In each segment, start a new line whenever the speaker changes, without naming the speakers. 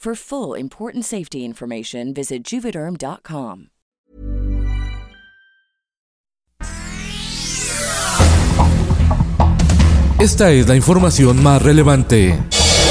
For full important safety information, visit juvederm.com.
Esta es la información más relevante.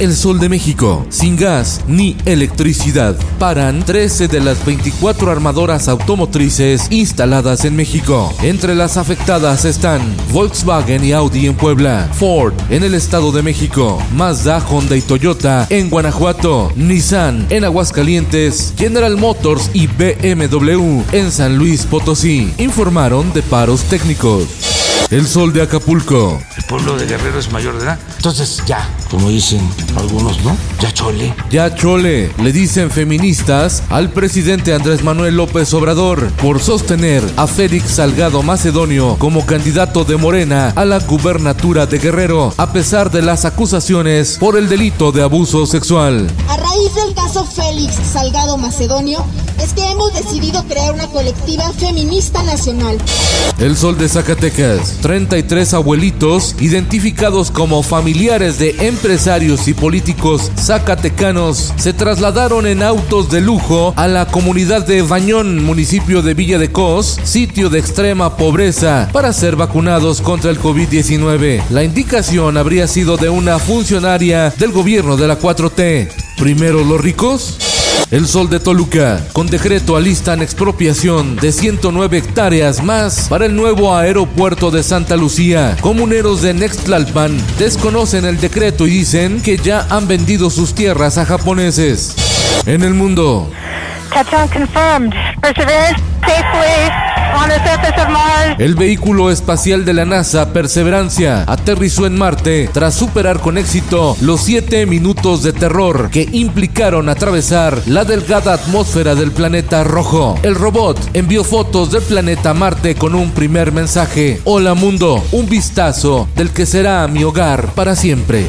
El Sol de México, sin gas ni electricidad. Paran 13 de las 24 armadoras automotrices instaladas en México. Entre las afectadas están Volkswagen y Audi en Puebla, Ford en el Estado de México, Mazda, Honda y Toyota en Guanajuato, Nissan en Aguascalientes, General Motors y BMW en San Luis Potosí. Informaron de paros técnicos. El sol de Acapulco.
El pueblo de Guerrero es mayor de edad. Entonces ya, como dicen algunos, ¿no? Ya chole.
Ya chole, le dicen feministas al presidente Andrés Manuel López Obrador por sostener a Félix Salgado Macedonio como candidato de Morena a la gubernatura de Guerrero, a pesar de las acusaciones por el delito de abuso sexual.
Raíz del caso Félix Salgado Macedonio, es que hemos decidido crear una colectiva feminista nacional.
El sol de Zacatecas. 33 abuelitos identificados como familiares de empresarios y políticos zacatecanos se trasladaron en autos de lujo a la comunidad de Bañón, municipio de Villa de Cos, sitio de extrema pobreza, para ser vacunados contra el COVID-19. La indicación habría sido de una funcionaria del gobierno de la 4T. Primero los ricos. El Sol de Toluca, con decreto alistan expropiación de 109 hectáreas más para el nuevo aeropuerto de Santa Lucía. Comuneros de Nextlalpan desconocen el decreto y dicen que ya han vendido sus tierras a japoneses. En el mundo.
confirmed. Perseverance safely
El vehículo espacial de la NASA Perseverancia aterrizó en Marte tras superar con éxito los 7 minutos de terror que implicaron atravesar la delgada atmósfera del planeta rojo. El robot envió fotos del planeta Marte con un primer mensaje. Hola mundo, un vistazo del que será mi hogar para siempre.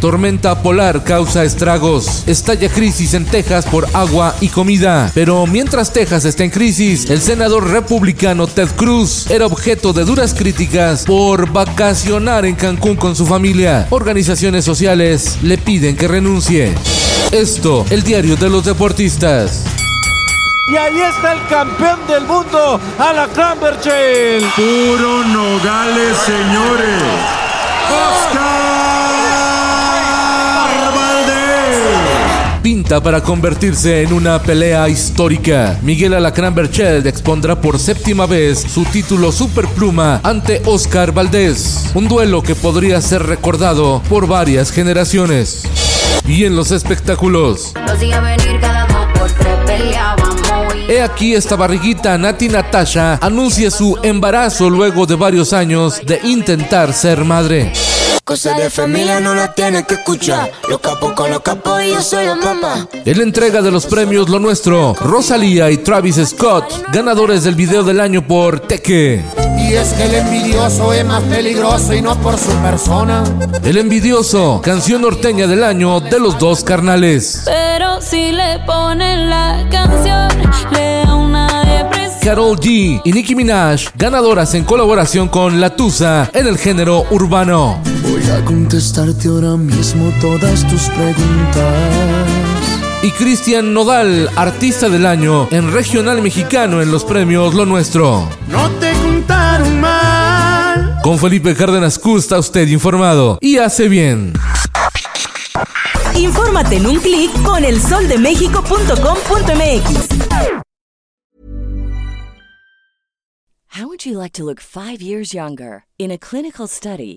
Tormenta polar causa estragos. Estalla crisis en Texas por agua y comida. Pero mientras Texas está en crisis, el senador republicano Ted Cruz era objeto de duras críticas por vacacionar en Cancún con su familia. Organizaciones sociales le piden que renuncie. Esto, el diario de los deportistas.
Y ahí está el campeón del mundo, Alacrán Berchel.
Puro Nogales, señores. Oscar
pinta para convertirse en una pelea histórica. Miguel Alacrán Berchel expondrá por séptima vez su título Superpluma ante Oscar Valdés. Un duelo que podría ser recordado por varias generaciones. Y en los espectáculos. He aquí esta barriguita, Nati Natasha anuncia su embarazo luego de varios años de intentar ser madre.
Cosa de familia no la tienen que escuchar. Los capos con los capos y yo soy la mamá.
En la entrega de los premios Lo Nuestro, Rosalía y Travis Scott, ganadores del video del año por Teque.
Y es que el envidioso es más peligroso y no por su persona.
El envidioso, canción norteña del año de los dos carnales.
Pero si le ponen la canción, le da una depresión.
Carol G y Nicki Minaj, ganadoras en colaboración con La Tusa en el género urbano.
Voy a contestarte ahora mismo todas tus preguntas.
Y Cristian Nodal, artista del año en regional mexicano en los premios Lo Nuestro.
No te contaron mal
Con Felipe Cárdenas Q está usted informado y hace bien.
Infórmate en un clic con elsoldemexico.com.mx.
How would you like to look five years younger? In a clinical study,